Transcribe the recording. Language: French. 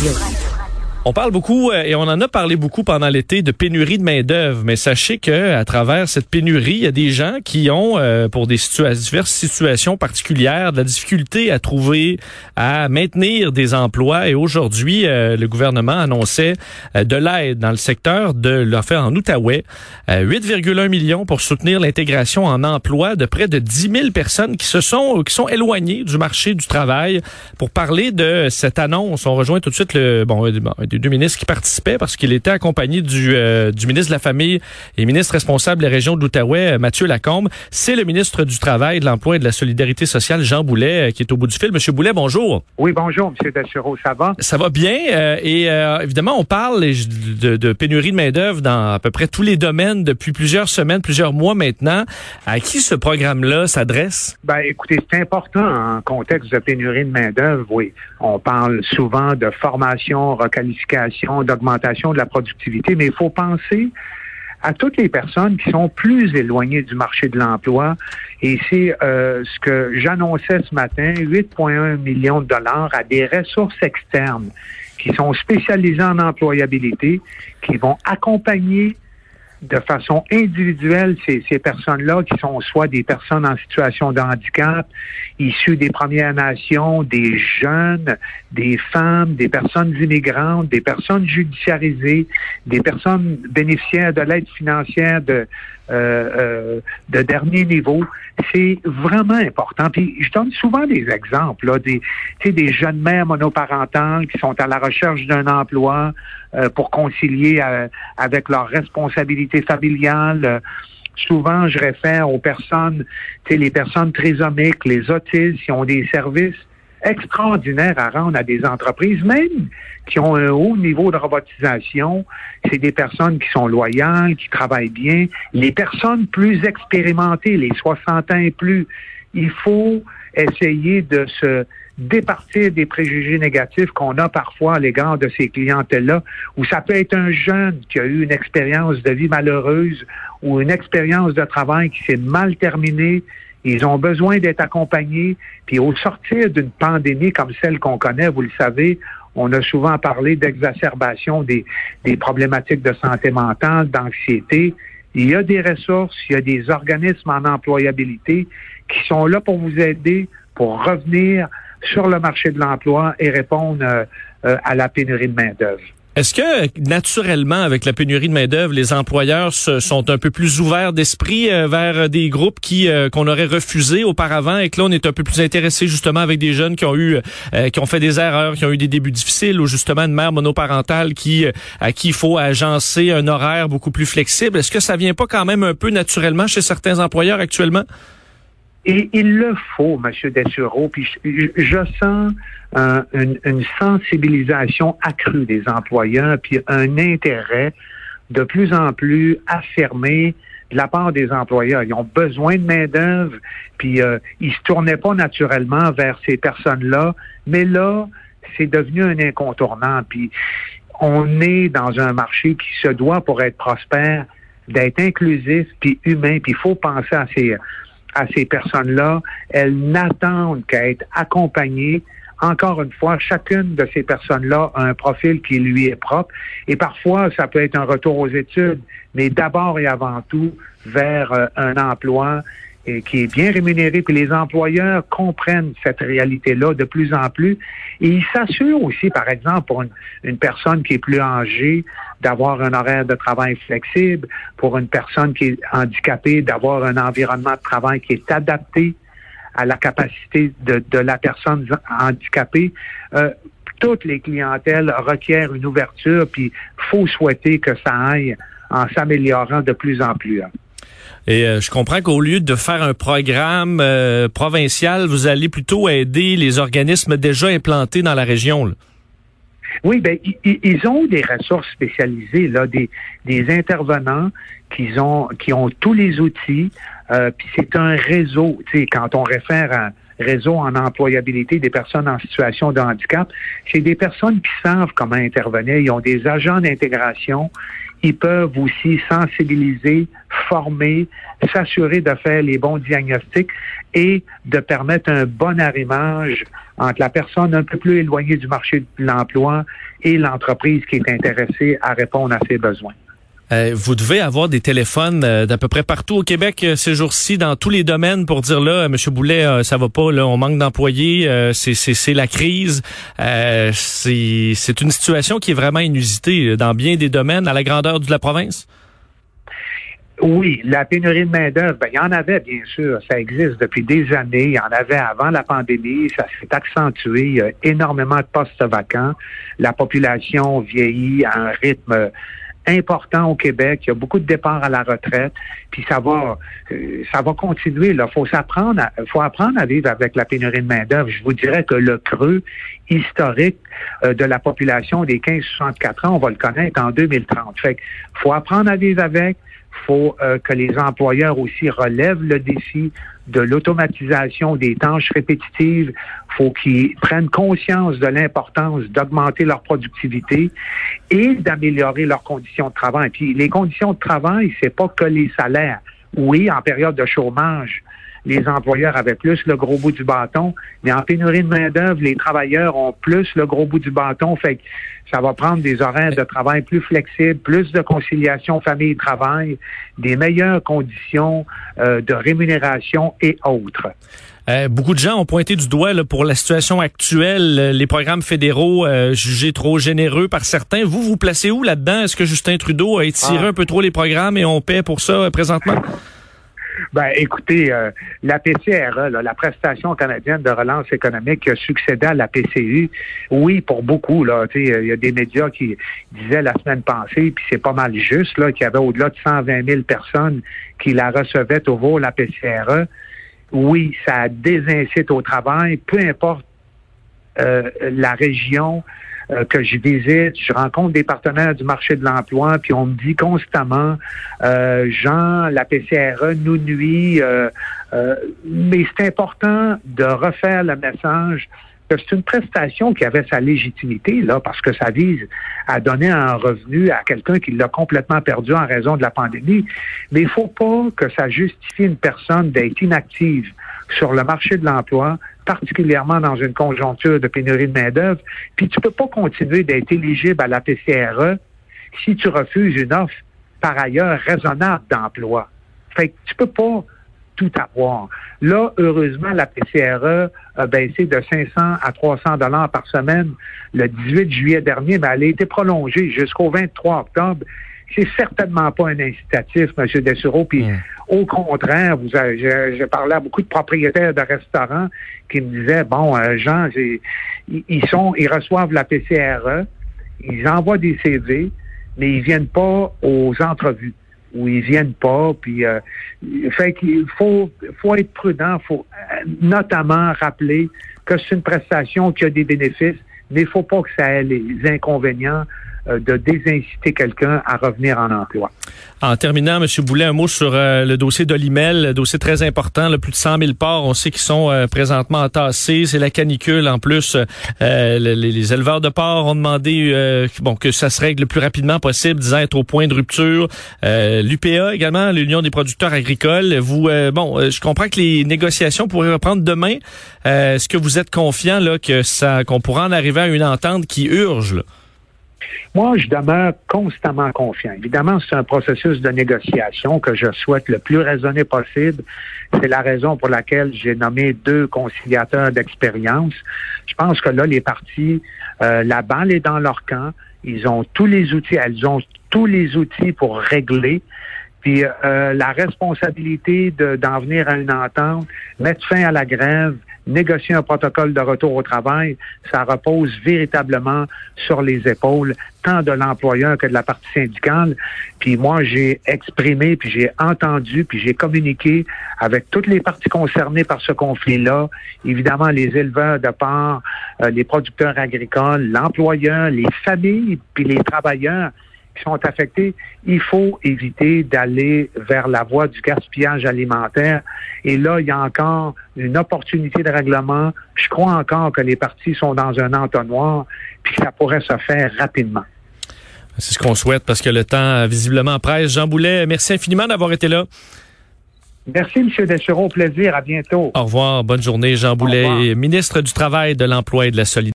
又一 On parle beaucoup euh, et on en a parlé beaucoup pendant l'été de pénurie de main d'œuvre, mais sachez que à travers cette pénurie, il y a des gens qui ont euh, pour des diverses situations particulières de la difficulté à trouver à maintenir des emplois et aujourd'hui euh, le gouvernement annonçait de l'aide dans le secteur de l'affaire en Outaouais, 8,1 millions pour soutenir l'intégration en emploi de près de 10 000 personnes qui se sont qui sont éloignées du marché du travail. Pour parler de cette annonce, on rejoint tout de suite le bon des deux ministres qui participaient parce qu'il était accompagné du, euh, du ministre de la Famille et ministre responsable des régions de l'Outaouais, euh, Mathieu Lacombe. C'est le ministre du Travail, de l'Emploi et de la Solidarité sociale, Jean Boulet, euh, qui est au bout du fil. Monsieur Boulet, bonjour. Oui, bonjour, Monsieur Dessureau, ça va? Ça va bien. et évidemment, on parle de, de pénurie de main-d'œuvre dans à peu près tous les domaines depuis plusieurs semaines, plusieurs mois maintenant. À qui ce programme-là s'adresse? Ben, écoutez, c'est important en contexte de pénurie de main-d'œuvre, oui. On parle souvent de formation, requalification d'augmentation de la productivité, mais il faut penser à toutes les personnes qui sont plus éloignées du marché de l'emploi. Et c'est euh, ce que j'annonçais ce matin, 8,1 millions de dollars à des ressources externes qui sont spécialisées en employabilité, qui vont accompagner de façon individuelle ces, ces personnes-là qui sont soit des personnes en situation de handicap, issues des Premières Nations, des jeunes, des femmes, des personnes immigrantes, des personnes judiciarisées, des personnes bénéficiaires de l'aide financière de, euh, euh, de dernier niveau. C'est vraiment important. Puis je donne souvent des exemples, là, des, des jeunes mères monoparentales qui sont à la recherche d'un emploi euh, pour concilier avec leurs responsabilités familiales souvent, je réfère aux personnes, les personnes trisomiques, les autistes, qui ont des services extraordinaire à rendre à des entreprises, même qui ont un haut niveau de robotisation. C'est des personnes qui sont loyales, qui travaillent bien. Les personnes plus expérimentées, les 60 ans et plus, il faut essayer de se départir des préjugés négatifs qu'on a parfois à l'égard de ces clientèles-là, où ça peut être un jeune qui a eu une expérience de vie malheureuse ou une expérience de travail qui s'est mal terminée, ils ont besoin d'être accompagnés. Puis au sortir d'une pandémie comme celle qu'on connaît, vous le savez, on a souvent parlé d'exacerbation des, problématiques de santé mentale, d'anxiété. Il y a des ressources, il y a des organismes en employabilité qui sont là pour vous aider, pour revenir sur le marché de l'emploi et répondre euh, euh, à la pénurie de main-d'œuvre. Est-ce que naturellement, avec la pénurie de main d'œuvre, les employeurs sont un peu plus ouverts d'esprit euh, vers des groupes qui euh, qu'on aurait refusés auparavant et que là on est un peu plus intéressé justement avec des jeunes qui ont eu euh, qui ont fait des erreurs, qui ont eu des débuts difficiles ou justement une mère monoparentale qui à qui il faut agencer un horaire beaucoup plus flexible? Est-ce que ça vient pas quand même un peu naturellement chez certains employeurs actuellement? Et il le faut, M. Dessureau. Puis je, sens une, une, sensibilisation accrue des employeurs, puis un intérêt de plus en plus affirmé de la part des employeurs. Ils ont besoin de main-d'œuvre, puis euh, ils se tournaient pas naturellement vers ces personnes-là. Mais là, c'est devenu un incontournant. Puis on est dans un marché qui se doit, pour être prospère, d'être inclusif puis humain. Puis il faut penser à ces à ces personnes-là. Elles n'attendent qu'à être accompagnées. Encore une fois, chacune de ces personnes-là a un profil qui lui est propre. Et parfois, ça peut être un retour aux études, mais d'abord et avant tout vers euh, un emploi et qui est bien rémunéré. Puis les employeurs comprennent cette réalité-là de plus en plus. Et ils s'assurent aussi, par exemple, pour une, personne qui est plus âgée, d'avoir un horaire de travail flexible, pour une personne qui est handicapée, d'avoir un environnement de travail qui est adapté à la capacité de, de la personne handicapée. Euh, toutes les clientèles requièrent une ouverture, puis faut souhaiter que ça aille en s'améliorant de plus en plus. Hein. Et euh, je comprends qu'au lieu de faire un programme euh, provincial, vous allez plutôt aider les organismes déjà implantés dans la région. Oui, ben ils, ont des ressources spécialisées, là, des, des intervenants qui ont qui ont tous les outils. Euh, puis c'est un réseau. Tu quand on réfère à réseau en employabilité des personnes en situation de handicap, c'est des personnes qui savent comment intervenir. Ils ont des agents d'intégration. Ils peuvent aussi sensibiliser, former, s'assurer de faire les bons diagnostics et de permettre un bon arrimage entre la personne un peu plus éloignée du marché de l'emploi et l'entreprise qui est intéressée à répondre à ses besoins. Euh, vous devez avoir des téléphones euh, d'à peu près partout au Québec euh, ces jours-ci, dans tous les domaines, pour dire là, Monsieur Boulet, ça va pas, là, on manque d'employés, c'est la crise. c'est une situation qui est vraiment inusitée dans bien des domaines à la grandeur de la province? Oui, la pénurie de main-d'œuvre, ben, il y en avait, bien sûr. Ça existe depuis des années. Il y en avait avant la pandémie. Ça s'est accentué. Il y a énormément de postes vacants. La population vieillit à un rythme important au Québec. Il y a beaucoup de départs à la retraite. Puis ça va, euh, ça va continuer. Il faut s'apprendre, faut apprendre à vivre avec la pénurie de main d'œuvre. Je vous dirais que le creux historique euh, de la population des 15-64 ans, on va le connaître en 2030. Fait faut apprendre à vivre avec faut euh, que les employeurs aussi relèvent le défi de l'automatisation des tâches répétitives. faut qu'ils prennent conscience de l'importance d'augmenter leur productivité et d'améliorer leurs conditions de travail. Puis les conditions de travail, c'est pas que les salaires. Oui, en période de chômage, les employeurs avaient plus le gros bout du bâton, mais en pénurie de main-d'œuvre, les travailleurs ont plus le gros bout du bâton. Fait que ça va prendre des horaires de travail plus flexibles, plus de conciliation famille-travail, des meilleures conditions euh, de rémunération et autres. Euh, beaucoup de gens ont pointé du doigt pour la situation actuelle, les programmes fédéraux euh, jugés trop généreux par certains. Vous, vous placez où là-dedans? Est-ce que Justin Trudeau a étiré ah. un peu trop les programmes et on paie pour ça présentement? Ben, écoutez, euh, la PCRE, la prestation canadienne de relance économique qui a succédé à la PCU, oui, pour beaucoup, là, il y a des médias qui disaient la semaine passée, puis c'est pas mal juste, là, qu'il y avait au-delà de 120 000 personnes qui la recevaient au la PCRE. Oui, ça désincite au travail, peu importe euh, la région, euh, que je visite, je rencontre des partenaires du marché de l'emploi, puis on me dit constamment, euh, Jean, la PCRE nous nuit, euh, euh, mais c'est important de refaire le message que c'est une prestation qui avait sa légitimité, là, parce que ça vise à donner un revenu à quelqu'un qui l'a complètement perdu en raison de la pandémie. Mais il faut pas que ça justifie une personne d'être inactive sur le marché de l'emploi, particulièrement dans une conjoncture de pénurie de main-d'œuvre. Puis tu peux pas continuer d'être éligible à la PCRE si tu refuses une offre par ailleurs raisonnable d'emploi. Fait que tu peux pas tout avoir. Là, heureusement, la PCRE a baissé de 500 à 300 dollars par semaine le 18 juillet dernier, mais elle a été prolongée jusqu'au 23 octobre c'est certainement pas un incitatif, M. Dessureau. Puis au contraire, vous j'ai parlé à beaucoup de propriétaires de restaurants qui me disaient bon, euh, Jean, ils sont, ils reçoivent la PCRE, ils envoient des CV, mais ils viennent pas aux entrevues ou ils viennent pas. Puis euh, fait qu'il faut, faut être prudent, faut euh, notamment rappeler que c'est une prestation qui a des bénéfices, mais il faut pas que ça ait les inconvénients de désinciter quelqu'un à revenir en emploi. En terminant, M. Boulet, un mot sur euh, le dossier d'Olimel, dossier très important, le plus de 100 000 ports, on sait qu'ils sont euh, présentement entassés, c'est la canicule en plus. les, éleveurs de porcs ont demandé bon que ça se règle le plus rapidement possible, disant être au point de rupture. L'UPA également, l'Union des producteurs agricoles. Vous, bon, je comprends que les négociations pourraient reprendre demain. Est-ce que vous êtes confiant là que ça, qu'on pourra en arriver à une entente qui urge? Là? Moi, je demeure constamment confiant. Évidemment, c'est un processus de négociation que je souhaite le plus raisonné possible. C'est la raison pour laquelle j'ai nommé deux conciliateurs d'expérience. Je pense que là, les partis, euh, la balle est dans leur camp. Ils ont tous les outils, elles ont tous les outils pour régler. Puis euh, la responsabilité d'en venir à une entente, mettre fin à la grève, négocier un protocole de retour au travail, ça repose véritablement sur les épaules tant de l'employeur que de la partie syndicale. Puis moi, j'ai exprimé, puis j'ai entendu, puis j'ai communiqué avec toutes les parties concernées par ce conflit-là. Évidemment, les éleveurs de porc, euh, les producteurs agricoles, l'employeur, les familles, puis les travailleurs sont affectés, il faut éviter d'aller vers la voie du gaspillage alimentaire. Et là, il y a encore une opportunité de règlement. Je crois encore que les partis sont dans un entonnoir, puis que ça pourrait se faire rapidement. C'est ce qu'on souhaite parce que le temps visiblement presse. Jean Boulet, merci infiniment d'avoir été là. Merci, M. Deschereaux. Plaisir. À bientôt. Au revoir. Bonne journée. Jean Boulet, ministre du Travail, de l'Emploi et de la Solidarité.